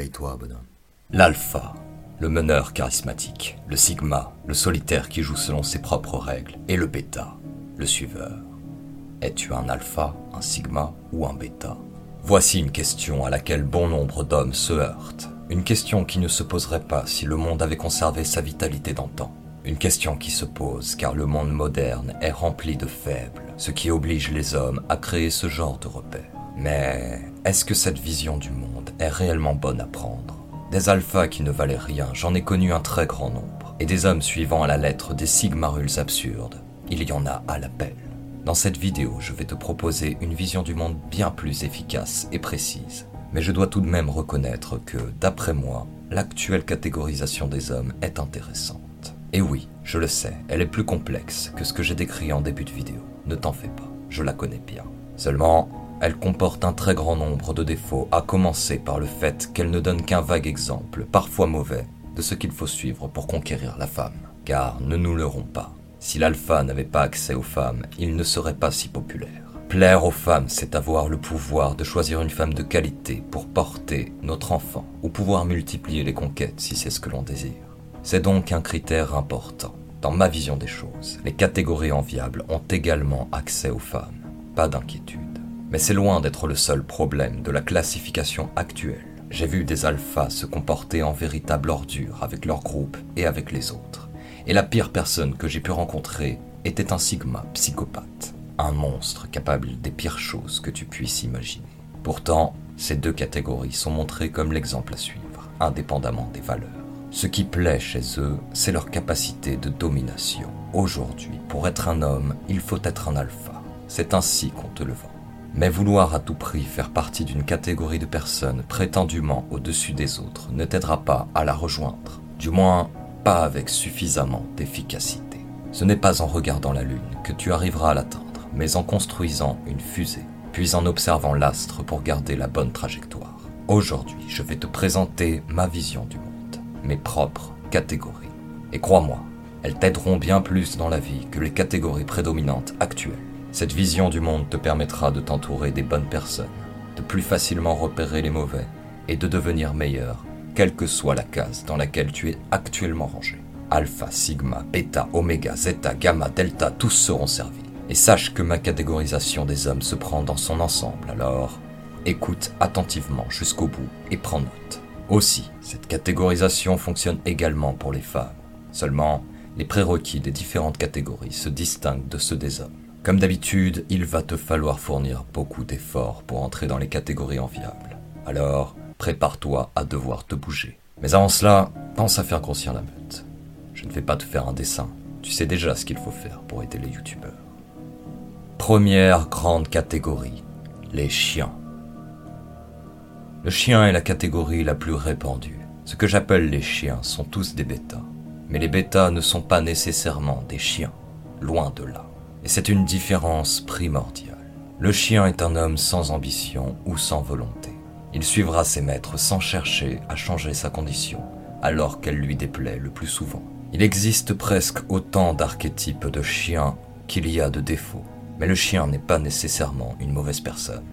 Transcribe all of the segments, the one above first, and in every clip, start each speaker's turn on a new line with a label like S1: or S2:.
S1: Réveille-toi, bonhomme.
S2: L'alpha, le meneur charismatique, le sigma, le solitaire qui joue selon ses propres règles, et le bêta, le suiveur. Es-tu un alpha, un sigma ou un bêta? Voici une question à laquelle bon nombre d'hommes se heurtent. Une question qui ne se poserait pas si le monde avait conservé sa vitalité d'antan. Une question qui se pose car le monde moderne est rempli de faibles, ce qui oblige les hommes à créer ce genre de repères. Mais est-ce que cette vision du monde est réellement bonne à prendre Des alphas qui ne valaient rien, j'en ai connu un très grand nombre, et des hommes suivant à la lettre des sigmarules absurdes, il y en a à l'appel. Dans cette vidéo, je vais te proposer une vision du monde bien plus efficace et précise. Mais je dois tout de même reconnaître que, d'après moi, l'actuelle catégorisation des hommes est intéressante. Et oui, je le sais, elle est plus complexe que ce que j'ai décrit en début de vidéo. Ne t'en fais pas, je la connais bien. Seulement, elle comporte un très grand nombre de défauts, à commencer par le fait qu'elle ne donne qu'un vague exemple, parfois mauvais, de ce qu'il faut suivre pour conquérir la femme. Car ne nous leurrons pas, si l'alpha n'avait pas accès aux femmes, il ne serait pas si populaire. Plaire aux femmes, c'est avoir le pouvoir de choisir une femme de qualité pour porter notre enfant, ou pouvoir multiplier les conquêtes si c'est ce que l'on désire. C'est donc un critère important. Dans ma vision des choses, les catégories enviables ont également accès aux femmes. Pas d'inquiétude. Mais c'est loin d'être le seul problème de la classification actuelle. J'ai vu des alphas se comporter en véritable ordure avec leur groupe et avec les autres et la pire personne que j'ai pu rencontrer était un Sigma psychopathe, un monstre capable des pires choses que tu puisses imaginer. Pourtant, ces deux catégories sont montrées comme l'exemple à suivre, indépendamment des valeurs. Ce qui plaît chez eux, c'est leur capacité de domination. Aujourd'hui, pour être un homme, il faut être un alpha. C'est ainsi qu'on te le vend. Mais vouloir à tout prix faire partie d'une catégorie de personnes prétendument au-dessus des autres ne t'aidera pas à la rejoindre. Du moins, pas avec suffisamment d'efficacité. Ce n'est pas en regardant la Lune que tu arriveras à l'atteindre, mais en construisant une fusée, puis en observant l'astre pour garder la bonne trajectoire. Aujourd'hui, je vais te présenter ma vision du monde, mes propres catégories. Et crois-moi, elles t'aideront bien plus dans la vie que les catégories prédominantes actuelles. Cette vision du monde te permettra de t'entourer des bonnes personnes, de plus facilement repérer les mauvais et de devenir meilleur quelle que soit la case dans laquelle tu es actuellement rangé. Alpha, sigma, bêta, oméga, zeta, gamma, delta, tous seront servis. Et sache que ma catégorisation des hommes se prend dans son ensemble, alors écoute attentivement jusqu'au bout et prends note. Aussi, cette catégorisation fonctionne également pour les femmes. Seulement, les prérequis des différentes catégories se distinguent de ceux des hommes. Comme d'habitude, il va te falloir fournir beaucoup d'efforts pour entrer dans les catégories enviables. Alors, prépare-toi à devoir te bouger. Mais avant cela, pense à faire grossir la meute. Je ne vais pas te faire un dessin, tu sais déjà ce qu'il faut faire pour aider les youtubeurs. Première grande catégorie, les chiens. Le chien est la catégorie la plus répandue. Ce que j'appelle les chiens sont tous des bêtas. Mais les bêtas ne sont pas nécessairement des chiens, loin de là. Et c'est une différence primordiale. Le chien est un homme sans ambition ou sans volonté. Il suivra ses maîtres sans chercher à changer sa condition, alors qu'elle lui déplaît le plus souvent. Il existe presque autant d'archétypes de chiens qu'il y a de défauts, mais le chien n'est pas nécessairement une mauvaise personne.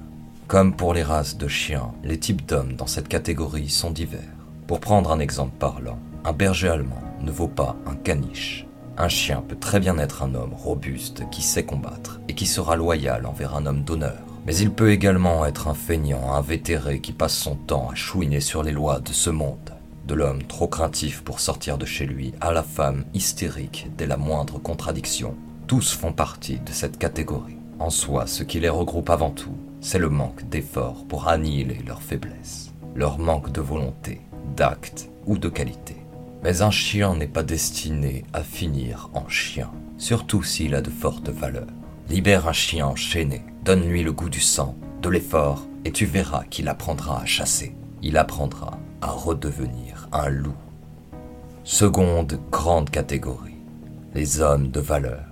S2: Comme pour les races de chiens, les types d'hommes dans cette catégorie sont divers. Pour prendre un exemple parlant, un berger allemand ne vaut pas un caniche. Un chien peut très bien être un homme robuste qui sait combattre et qui sera loyal envers un homme d'honneur. Mais il peut également être un feignant, un vétéré qui passe son temps à chouiner sur les lois de ce monde. De l'homme trop craintif pour sortir de chez lui à la femme hystérique dès la moindre contradiction. Tous font partie de cette catégorie. En soi, ce qui les regroupe avant tout, c'est le manque d'efforts pour annihiler leurs faiblesses, leur manque de volonté, d'acte ou de qualité. Mais un chien n'est pas destiné à finir en chien, surtout s'il a de fortes valeurs. Libère un chien enchaîné, donne-lui le goût du sang, de l'effort, et tu verras qu'il apprendra à chasser. Il apprendra à redevenir un loup. Seconde grande catégorie, les hommes de valeur.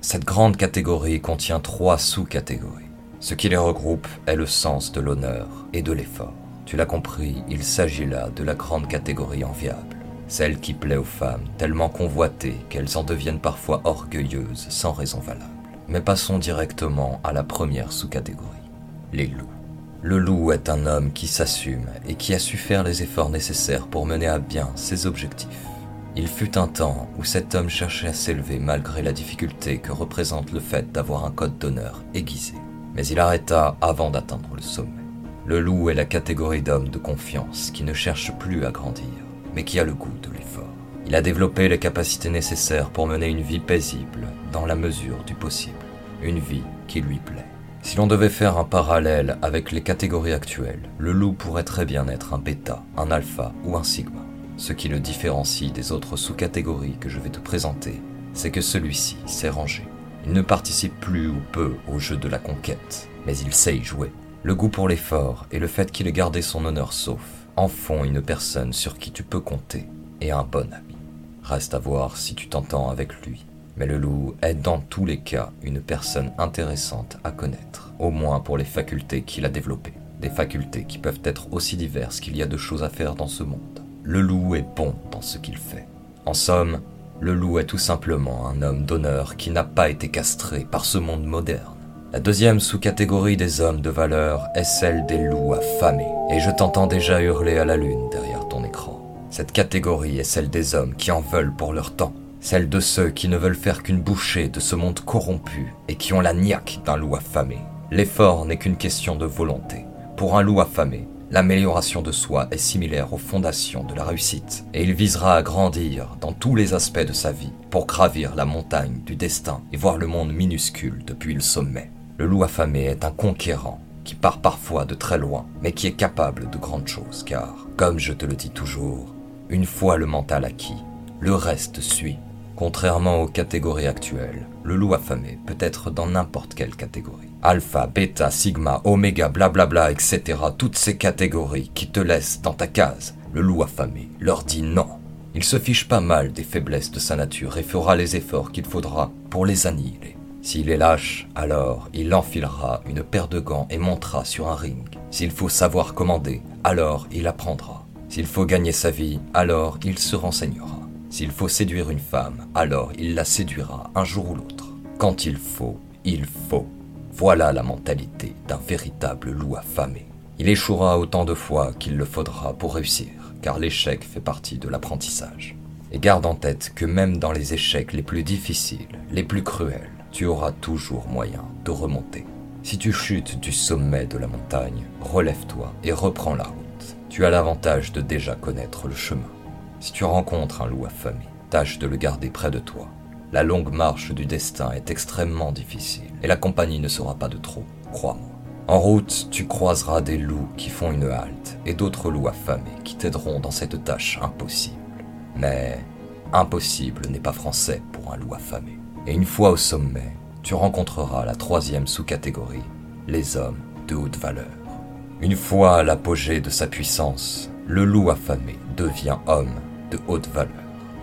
S2: Cette grande catégorie contient trois sous-catégories. Ce qui les regroupe est le sens de l'honneur et de l'effort. Tu l'as compris, il s'agit là de la grande catégorie enviable celle qui plaît aux femmes, tellement convoitées qu'elles en deviennent parfois orgueilleuses sans raison valable. Mais passons directement à la première sous-catégorie, les loups. Le loup est un homme qui s'assume et qui a su faire les efforts nécessaires pour mener à bien ses objectifs. Il fut un temps où cet homme cherchait à s'élever malgré la difficulté que représente le fait d'avoir un code d'honneur aiguisé. Mais il arrêta avant d'atteindre le sommet. Le loup est la catégorie d'homme de confiance qui ne cherche plus à grandir, mais qui a le goût de l'effort. Il a développé les capacités nécessaires pour mener une vie paisible dans la mesure du possible, une vie qui lui plaît. Si l'on devait faire un parallèle avec les catégories actuelles, le loup pourrait très bien être un bêta, un alpha ou un sigma. Ce qui le différencie des autres sous-catégories que je vais te présenter, c'est que celui-ci s'est rangé. Il ne participe plus ou peu au jeu de la conquête, mais il sait y jouer. Le goût pour l'effort et le fait qu'il ait gardé son honneur sauf en font une personne sur qui tu peux compter et un bon ami. Reste à voir si tu t'entends avec lui. Mais le loup est dans tous les cas une personne intéressante à connaître, au moins pour les facultés qu'il a développées. Des facultés qui peuvent être aussi diverses qu'il y a de choses à faire dans ce monde le loup est bon dans ce qu'il fait. En somme, le loup est tout simplement un homme d'honneur qui n'a pas été castré par ce monde moderne. La deuxième sous-catégorie des hommes de valeur est celle des loups affamés, et je t'entends déjà hurler à la lune derrière ton écran. Cette catégorie est celle des hommes qui en veulent pour leur temps, celle de ceux qui ne veulent faire qu'une bouchée de ce monde corrompu et qui ont la niaque d'un loup affamé. L'effort n'est qu'une question de volonté. Pour un loup affamé, L'amélioration de soi est similaire aux fondations de la réussite, et il visera à grandir dans tous les aspects de sa vie pour gravir la montagne du destin et voir le monde minuscule depuis le sommet. Le loup affamé est un conquérant qui part parfois de très loin, mais qui est capable de grandes choses, car, comme je te le dis toujours, une fois le mental acquis, le reste suit. Contrairement aux catégories actuelles, le loup affamé peut être dans n'importe quelle catégorie alpha, bêta, sigma, oméga, blablabla, etc. Toutes ces catégories qui te laissent dans ta case. Le loup affamé leur dit non. Il se fiche pas mal des faiblesses de sa nature et fera les efforts qu'il faudra pour les annihiler. S'il est lâche, alors il enfilera une paire de gants et montera sur un ring. S'il faut savoir commander, alors il apprendra. S'il faut gagner sa vie, alors il se renseignera. S'il faut séduire une femme, alors il la séduira un jour ou l'autre. Quand il faut, il faut. Voilà la mentalité d'un véritable loup affamé. Il échouera autant de fois qu'il le faudra pour réussir, car l'échec fait partie de l'apprentissage. Et garde en tête que même dans les échecs les plus difficiles, les plus cruels, tu auras toujours moyen de remonter. Si tu chutes du sommet de la montagne, relève-toi et reprends la route. Tu as l'avantage de déjà connaître le chemin. Si tu rencontres un loup affamé, tâche de le garder près de toi la longue marche du destin est extrêmement difficile, et la compagnie ne sera pas de trop, crois-moi. En route, tu croiseras des loups qui font une halte, et d'autres loups affamés qui t'aideront dans cette tâche impossible. Mais impossible n'est pas français pour un loup affamé. Et une fois au sommet, tu rencontreras la troisième sous-catégorie, les hommes de haute valeur. Une fois à l'apogée de sa puissance, le loup affamé devient homme de haute valeur.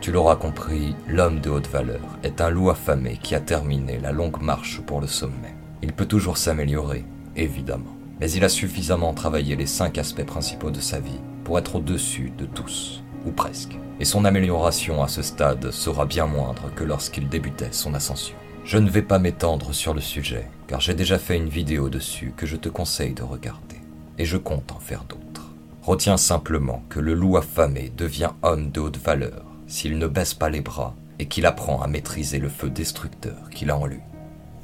S2: Tu l'auras compris, l'homme de haute valeur est un loup affamé qui a terminé la longue marche pour le sommet. Il peut toujours s'améliorer, évidemment, mais il a suffisamment travaillé les cinq aspects principaux de sa vie pour être au-dessus de tous, ou presque. Et son amélioration à ce stade sera bien moindre que lorsqu'il débutait son ascension. Je ne vais pas m'étendre sur le sujet, car j'ai déjà fait une vidéo dessus que je te conseille de regarder, et je compte en faire d'autres. Retiens simplement que le loup affamé devient homme de haute valeur s'il ne baisse pas les bras et qu'il apprend à maîtriser le feu destructeur qu'il a en lui.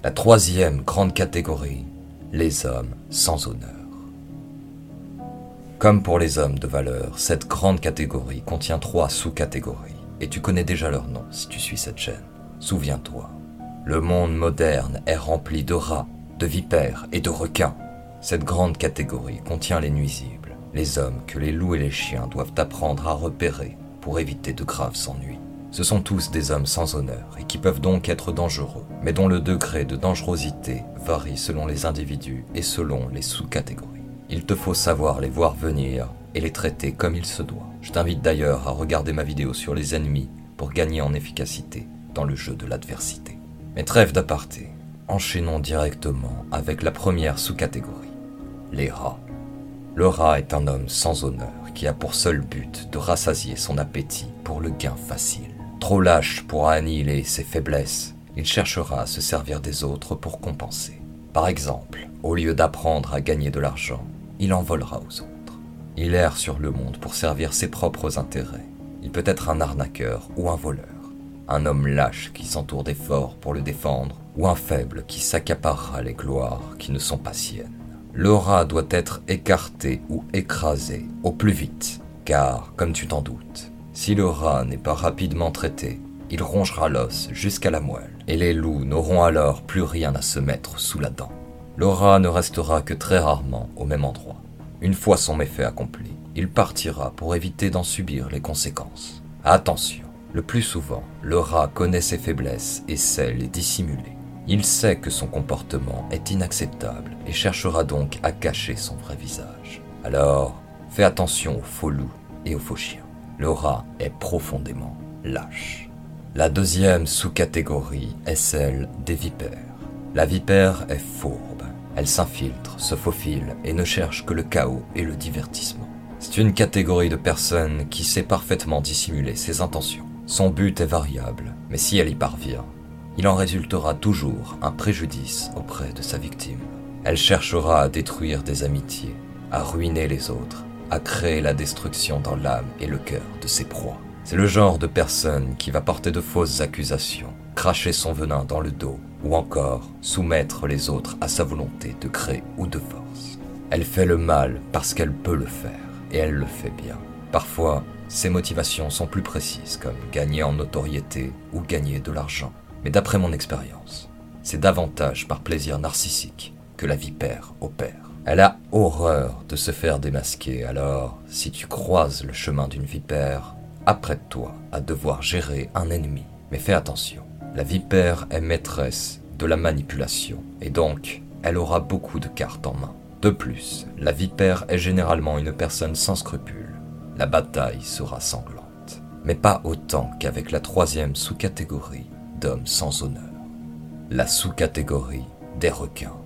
S2: La troisième grande catégorie, les hommes sans honneur. Comme pour les hommes de valeur, cette grande catégorie contient trois sous-catégories, et tu connais déjà leur nom si tu suis cette chaîne. Souviens-toi, le monde moderne est rempli de rats, de vipères et de requins. Cette grande catégorie contient les nuisibles, les hommes que les loups et les chiens doivent apprendre à repérer pour éviter de graves ennuis. Ce sont tous des hommes sans honneur et qui peuvent donc être dangereux, mais dont le degré de dangerosité varie selon les individus et selon les sous-catégories. Il te faut savoir les voir venir et les traiter comme il se doit. Je t'invite d'ailleurs à regarder ma vidéo sur les ennemis pour gagner en efficacité dans le jeu de l'adversité. Mais trêve d'aparté, enchaînons directement avec la première sous-catégorie, les rats. Le rat est un homme sans honneur qui a pour seul but de rassasier son appétit pour le gain facile. Trop lâche pour annihiler ses faiblesses, il cherchera à se servir des autres pour compenser. Par exemple, au lieu d'apprendre à gagner de l'argent, il en volera aux autres. Il erre sur le monde pour servir ses propres intérêts. Il peut être un arnaqueur ou un voleur, un homme lâche qui s'entoure des forts pour le défendre, ou un faible qui s'accaparera les gloires qui ne sont pas siennes. Le rat doit être écarté ou écrasé au plus vite, car, comme tu t'en doutes, si le rat n'est pas rapidement traité, il rongera l'os jusqu'à la moelle, et les loups n'auront alors plus rien à se mettre sous la dent. Rat ne restera que très rarement au même endroit. Une fois son méfait accompli, il partira pour éviter d'en subir les conséquences. Attention, le plus souvent, le rat connaît ses faiblesses et sait les dissimuler. Il sait que son comportement est inacceptable et cherchera donc à cacher son vrai visage. Alors, fais attention aux faux loups et aux faux chiens. Le rat est profondément lâche. La deuxième sous-catégorie est celle des vipères. La vipère est fourbe. Elle s'infiltre, se faufile et ne cherche que le chaos et le divertissement. C'est une catégorie de personnes qui sait parfaitement dissimuler ses intentions. Son but est variable, mais si elle y parvient, il en résultera toujours un préjudice auprès de sa victime. Elle cherchera à détruire des amitiés, à ruiner les autres, à créer la destruction dans l'âme et le cœur de ses proies. C'est le genre de personne qui va porter de fausses accusations, cracher son venin dans le dos, ou encore soumettre les autres à sa volonté de gré ou de force. Elle fait le mal parce qu'elle peut le faire, et elle le fait bien. Parfois, ses motivations sont plus précises, comme gagner en notoriété ou gagner de l'argent. Mais d'après mon expérience, c'est davantage par plaisir narcissique que la vipère opère. Elle a horreur de se faire démasquer, alors si tu croises le chemin d'une vipère, apprête-toi à devoir gérer un ennemi. Mais fais attention, la vipère est maîtresse de la manipulation, et donc elle aura beaucoup de cartes en main. De plus, la vipère est généralement une personne sans scrupules. La bataille sera sanglante, mais pas autant qu'avec la troisième sous-catégorie d'hommes sans honneur. La sous-catégorie des requins.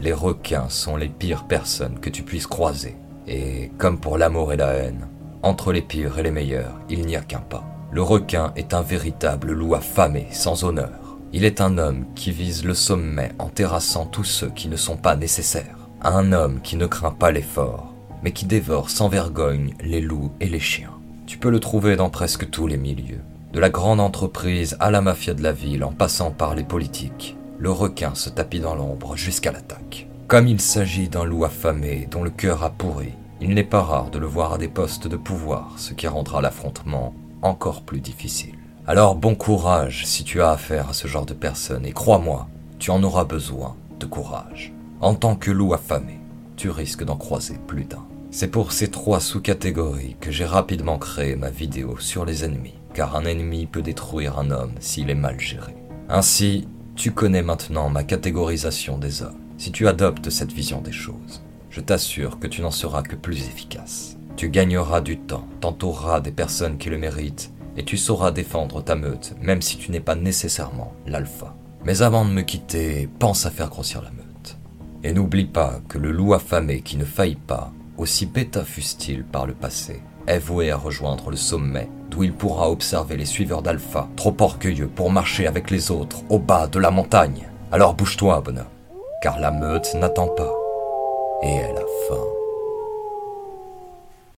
S2: Les requins sont les pires personnes que tu puisses croiser, et comme pour l'amour et la haine, entre les pires et les meilleurs, il n'y a qu'un pas. Le requin est un véritable loup affamé, sans honneur. Il est un homme qui vise le sommet en terrassant tous ceux qui ne sont pas nécessaires. Un homme qui ne craint pas l'effort, mais qui dévore sans vergogne les loups et les chiens. Tu peux le trouver dans presque tous les milieux. De la grande entreprise à la mafia de la ville en passant par les politiques, le requin se tapit dans l'ombre jusqu'à l'attaque. Comme il s'agit d'un loup affamé dont le cœur a pourri, il n'est pas rare de le voir à des postes de pouvoir, ce qui rendra l'affrontement encore plus difficile. Alors bon courage si tu as affaire à ce genre de personnes, et crois-moi, tu en auras besoin de courage. En tant que loup affamé, tu risques d'en croiser plus d'un. C'est pour ces trois sous-catégories que j'ai rapidement créé ma vidéo sur les ennemis, car un ennemi peut détruire un homme s'il est mal géré. Ainsi, tu connais maintenant ma catégorisation des hommes. Si tu adoptes cette vision des choses, je t'assure que tu n'en seras que plus efficace. Tu gagneras du temps, t'entoureras des personnes qui le méritent, et tu sauras défendre ta meute, même si tu n'es pas nécessairement l'alpha. Mais avant de me quitter, pense à faire grossir la meute. Et n'oublie pas que le loup affamé qui ne faillit pas, aussi bêta fût-il par le passé, est voué à rejoindre le sommet, d'où il pourra observer les suiveurs d'Alpha, trop orgueilleux pour marcher avec les autres au bas de la montagne. Alors bouge-toi, bonhomme, car la meute n'attend pas et elle a faim.